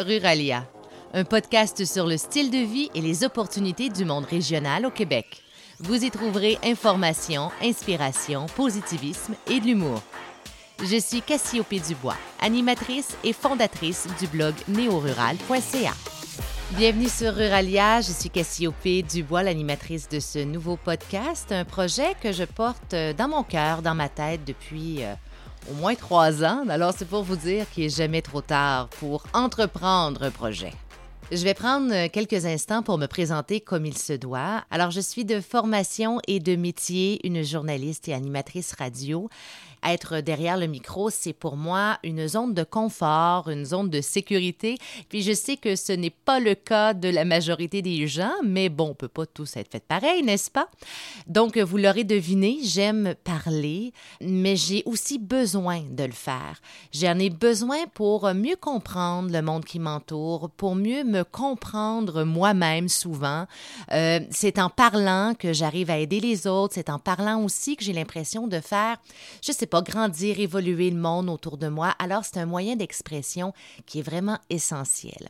Ruralia, un podcast sur le style de vie et les opportunités du monde régional au Québec. Vous y trouverez information, inspiration, positivisme et de l'humour. Je suis Cassiopée Dubois, animatrice et fondatrice du blog néorural.ca. Bienvenue sur Ruralia, je suis Cassiopée Dubois, l'animatrice de ce nouveau podcast, un projet que je porte dans mon cœur, dans ma tête depuis euh, au moins trois ans. Alors c'est pour vous dire qu'il n'est jamais trop tard pour entreprendre un projet. Je vais prendre quelques instants pour me présenter comme il se doit. Alors, je suis de formation et de métier une journaliste et animatrice radio être derrière le micro, c'est pour moi une zone de confort, une zone de sécurité. Puis je sais que ce n'est pas le cas de la majorité des gens, mais bon, on peut pas tous être fait pareil, n'est-ce pas? Donc, vous l'aurez deviné, j'aime parler, mais j'ai aussi besoin de le faire. J'en ai besoin pour mieux comprendre le monde qui m'entoure, pour mieux me comprendre moi-même souvent. Euh, c'est en parlant que j'arrive à aider les autres, c'est en parlant aussi que j'ai l'impression de faire, je sais pas grandir, évoluer le monde autour de moi. Alors, c'est un moyen d'expression qui est vraiment essentiel.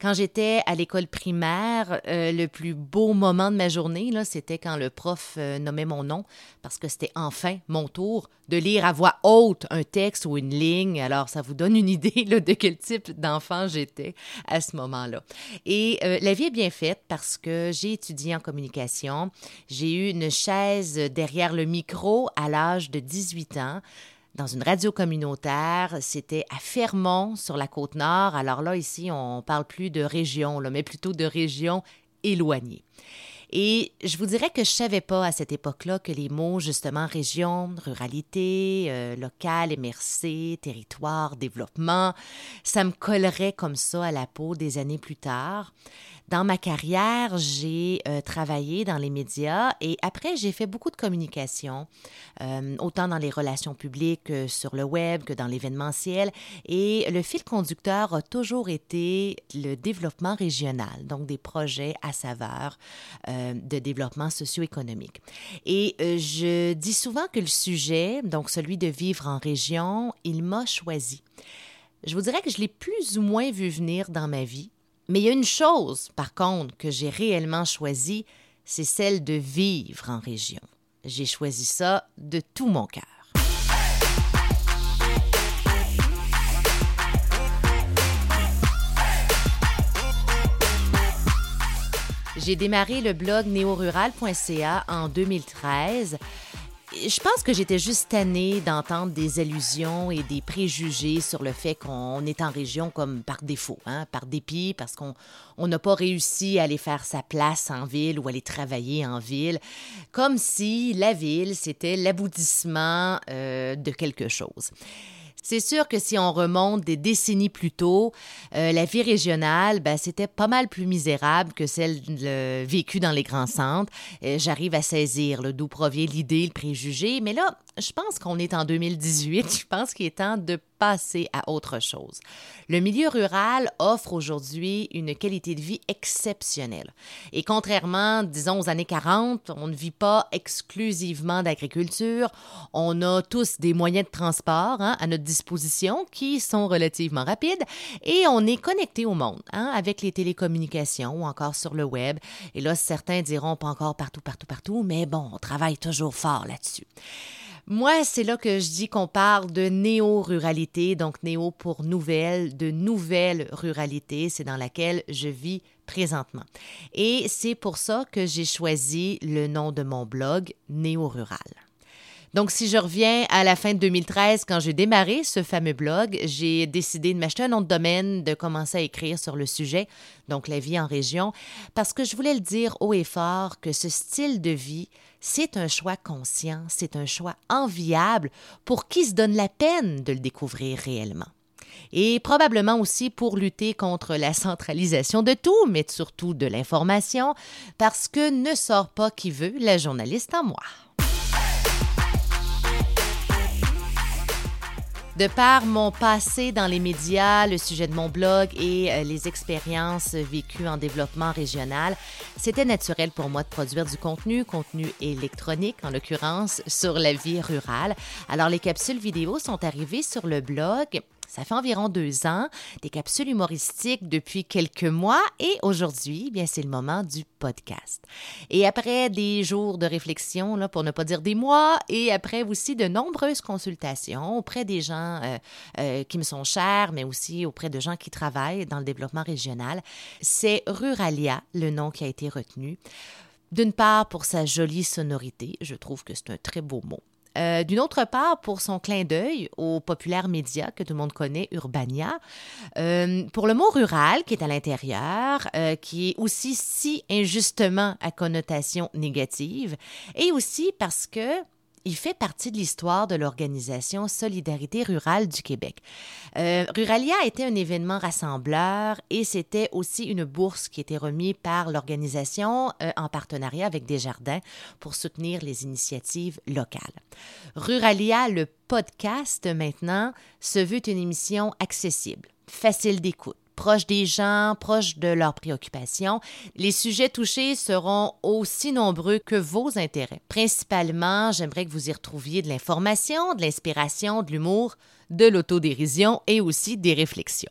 Quand j'étais à l'école primaire, euh, le plus beau moment de ma journée, là, c'était quand le prof euh, nommait mon nom, parce que c'était enfin mon tour de lire à voix haute un texte ou une ligne. Alors, ça vous donne une idée là, de quel type d'enfant j'étais à ce moment-là. Et euh, la vie est bien faite parce que j'ai étudié en communication. J'ai eu une chaise derrière le micro à l'âge de 18 ans dans une radio communautaire. C'était à Fermont, sur la côte nord. Alors là, ici, on parle plus de région, mais plutôt de région éloignée. Et je vous dirais que je savais pas à cette époque-là que les mots justement région, ruralité, euh, local, MRC, territoire, développement, ça me collerait comme ça à la peau des années plus tard. Dans ma carrière, j'ai euh, travaillé dans les médias et après, j'ai fait beaucoup de communication, euh, autant dans les relations publiques que sur le web que dans l'événementiel. Et le fil conducteur a toujours été le développement régional, donc des projets à saveur euh, de développement socio-économique. Et je dis souvent que le sujet, donc celui de vivre en région, il m'a choisi. Je vous dirais que je l'ai plus ou moins vu venir dans ma vie mais il y a une chose, par contre, que j'ai réellement choisie, c'est celle de vivre en région. J'ai choisi ça de tout mon cœur. J'ai démarré le blog néorural.ca en 2013 je pense que j'étais juste tannée d'entendre des allusions et des préjugés sur le fait qu'on est en région comme par défaut, hein, par dépit, parce qu'on n'a pas réussi à aller faire sa place en ville ou aller travailler en ville, comme si la ville, c'était l'aboutissement euh, de quelque chose. C'est sûr que si on remonte des décennies plus tôt, euh, la vie régionale, ben, c'était pas mal plus misérable que celle vécue dans les grands centres. Euh, j'arrive à saisir d'où provient l'idée, le préjugé, mais là, je pense qu'on est en 2018. Je pense qu'il est temps de passer à autre chose. Le milieu rural offre aujourd'hui une qualité de vie exceptionnelle. Et contrairement, disons, aux années 40, on ne vit pas exclusivement d'agriculture. On a tous des moyens de transport hein, à notre disposition qui sont relativement rapides et on est connecté au monde hein, avec les télécommunications ou encore sur le web. Et là, certains diront pas encore partout, partout, partout, mais bon, on travaille toujours fort là-dessus. Moi, c'est là que je dis qu'on parle de néo-ruralité, donc néo pour nouvelle, de nouvelle ruralité, c'est dans laquelle je vis présentement. Et c'est pour ça que j'ai choisi le nom de mon blog, Néo-Rural. Donc, si je reviens à la fin de 2013, quand j'ai démarré ce fameux blog, j'ai décidé de m'acheter un nom de domaine, de commencer à écrire sur le sujet, donc la vie en région, parce que je voulais le dire haut et fort que ce style de vie, c'est un choix conscient, c'est un choix enviable pour qui se donne la peine de le découvrir réellement et probablement aussi pour lutter contre la centralisation de tout, mais surtout de l'information, parce que ne sort pas qui veut la journaliste en moi. De par mon passé dans les médias, le sujet de mon blog et euh, les expériences vécues en développement régional, c'était naturel pour moi de produire du contenu, contenu électronique en l'occurrence, sur la vie rurale. Alors les capsules vidéo sont arrivées sur le blog Ça fait environ deux ans, des capsules humoristiques depuis quelques mois et aujourd'hui, eh bien c'est le moment du podcast. Et après des jours de réflexion, là, pour ne pas dire des mois, et après aussi de nombreuses consultations auprès des gens euh, euh, qui me sont chers, mais aussi auprès de gens qui travaillent dans le développement régional, c'est Ruralia, le nom qui a été retenu. D'une part, pour sa jolie sonorité, je trouve que c'est un très beau mot. Euh, d'une autre part, pour son clin d'œil au populaire média que tout le monde connaît, Urbania. Euh, pour le mot rural qui est à l'intérieur, euh, qui est aussi si injustement à connotation négative, et aussi parce que il fait partie de l'histoire de l'organisation Solidarité rurale du Québec. Euh, Ruralia était un événement rassembleur et c'était aussi une bourse qui était remise par l'organisation euh, en partenariat avec Desjardins pour soutenir les initiatives locales. Ruralia, le podcast maintenant, se veut une émission accessible, facile d'écoute proche des gens, proche de leurs préoccupations. Les sujets touchés seront aussi nombreux que vos intérêts. Principalement, j'aimerais que vous y retrouviez de l'information, de l'inspiration, de l'humour, de l'autodérision et aussi des réflexions.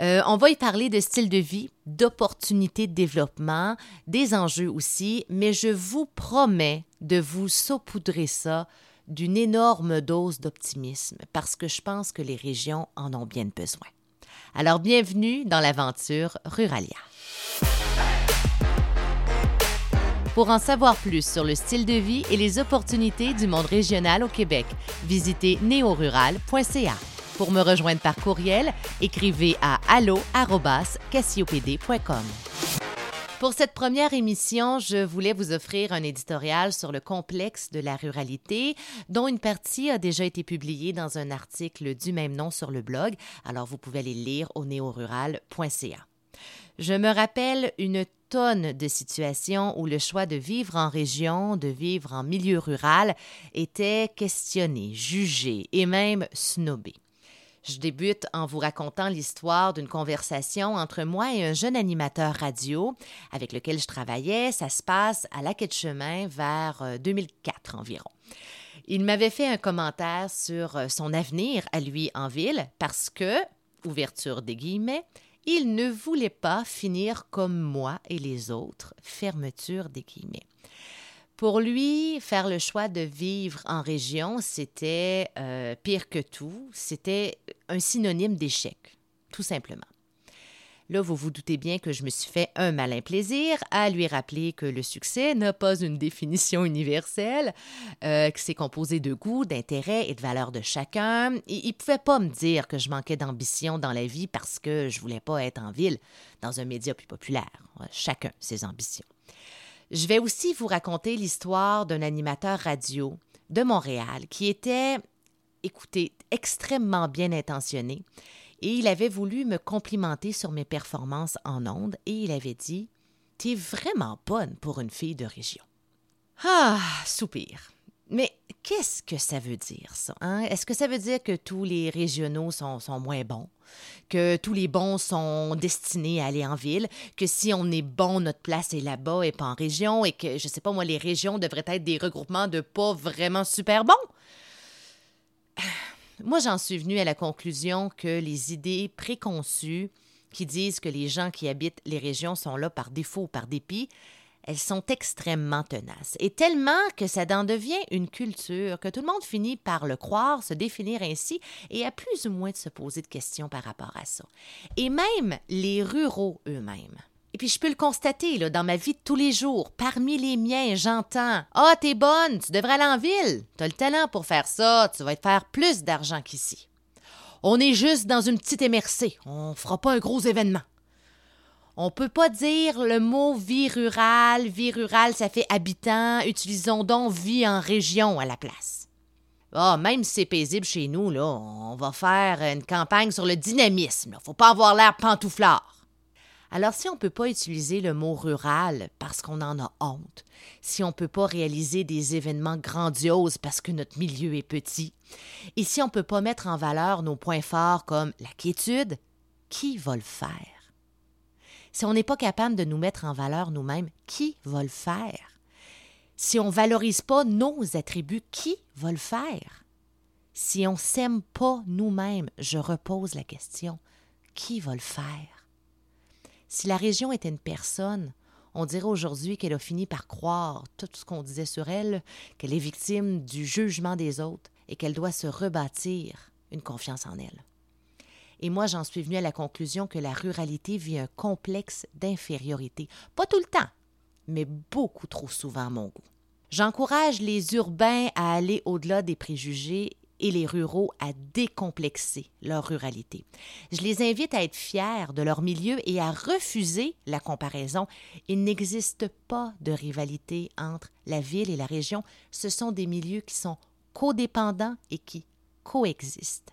Euh, on va y parler de style de vie, d'opportunités de développement, des enjeux aussi, mais je vous promets de vous saupoudrer ça d'une énorme dose d'optimisme parce que je pense que les régions en ont bien besoin. Alors bienvenue dans l'aventure Ruralia. Pour en savoir plus sur le style de vie et les opportunités du monde régional au Québec, visitez neorural.ca. Pour me rejoindre par courriel, écrivez à allo@cassiopd.com. Pour cette première émission, je voulais vous offrir un éditorial sur le complexe de la ruralité, dont une partie a déjà été publiée dans un article du même nom sur le blog, alors vous pouvez aller le lire au néorural.ca. Je me rappelle une tonne de situations où le choix de vivre en région, de vivre en milieu rural, était questionné, jugé et même snobé. Je débute en vous racontant l'histoire d'une conversation entre moi et un jeune animateur radio avec lequel je travaillais. Ça se passe à la quai de chemin vers 2004 euh, environ. Il m'avait fait un commentaire sur euh, son avenir à lui en ville parce que, ouverture des guillemets, il ne voulait pas finir comme moi et les autres, fermeture des guillemets. Pour lui, faire le choix de vivre en région, c'était euh, pire que tout. C'était un synonyme d'échec, tout simplement. Là, vous vous doutez bien que je me suis fait un malin plaisir à lui rappeler que le succès n'a pas une définition universelle, euh, que c'est composé de goûts, d'intérêts et de valeurs de chacun. Il ne pouvait pas me dire que je manquais d'ambition dans la vie parce que je voulais pas être en ville, dans un média plus populaire. Chacun ses ambitions. Je vais aussi vous raconter l'histoire d'un animateur radio de Montréal qui était, écoutez, extrêmement bien intentionné et il avait voulu me complimenter sur mes performances en ondes et il avait dit T'es vraiment bonne pour une fille de région. Ah, soupir. Mais qu'est-ce que ça veut dire, ça? Hein? Est-ce que ça veut dire que tous les régionaux sont, sont, moins bons? Que tous les bons sont destinés à aller en ville? Que si on est bon, notre place est là-bas et pas en région? Et que, je sais pas, moi, les régions devraient être des regroupements de pas vraiment super bons? Moi, j'en suis venue à la conclusion que les idées préconçues qui disent que les gens qui habitent les régions sont là par défaut ou par dépit, elles sont extrêmement tenaces. Et tellement que ça en devient une culture, que tout le monde finit par le croire, se définir ainsi, et a plus ou moins de se poser de questions par rapport à ça. Et même les ruraux eux-mêmes. Et puis je peux le constater là, dans ma vie de tous les jours. Parmi les miens, j'entends Ah, t'es bonne, tu devrais aller en ville. T'as le talent pour faire ça, tu vas te faire plus d'argent qu'ici. On est juste dans une petite MRC, on fera pas un gros événement. On peut pas dire le mot vie rurale. Vie rurale, ça fait habitant. Utilisons donc vie en région à la place. Ah, même si c'est paisible chez nous, là, on va faire une campagne sur le dynamisme. Là. Faut pas avoir l'air pantouflard. Alors, si on ne peut pas utiliser le mot rural parce qu'on en a honte, si on ne peut pas réaliser des événements grandioses parce que notre milieu est petit, et si on ne peut pas mettre en valeur nos points forts comme la quiétude, qui va le faire? Si on n'est pas capable de nous mettre en valeur nous-mêmes, qui va le faire? Si on ne valorise pas nos attributs, qui va le faire? Si on s'aime pas nous-mêmes, je repose la question, qui va le faire? Si la région était une personne, on dirait aujourd'hui qu'elle a fini par croire tout ce qu'on disait sur elle, qu'elle est victime du jugement des autres et qu'elle doit se rebâtir une confiance en elle. Et moi, j'en suis venue à la conclusion que la ruralité vit un complexe d'infériorité. Pas tout le temps, mais beaucoup trop souvent à mon goût. J'encourage les urbains à aller au-delà des préjugés et les ruraux à décomplexer leur ruralité. Je les invite à être fiers de leur milieu et à refuser la comparaison. Il n'existe pas de rivalité entre la ville et la région. Ce sont des milieux qui sont codépendants et qui coexistent.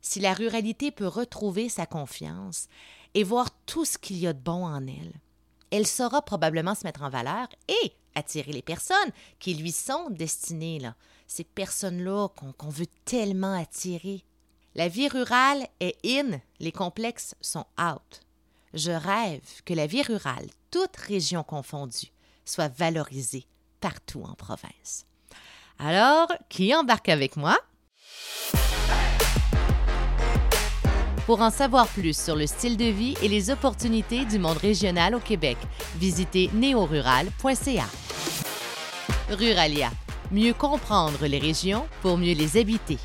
Si la ruralité peut retrouver sa confiance et voir tout ce qu'il y a de bon en elle, elle saura probablement se mettre en valeur et attirer les personnes qui lui sont destinées, là. ces personnes-là qu'on veut tellement attirer. La vie rurale est in, les complexes sont out. Je rêve que la vie rurale, toute région confondue, soit valorisée partout en province. Alors, qui embarque avec moi? Pour en savoir plus sur le style de vie et les opportunités du monde régional au Québec, visitez neorural.ca. Ruralia, mieux comprendre les régions pour mieux les habiter.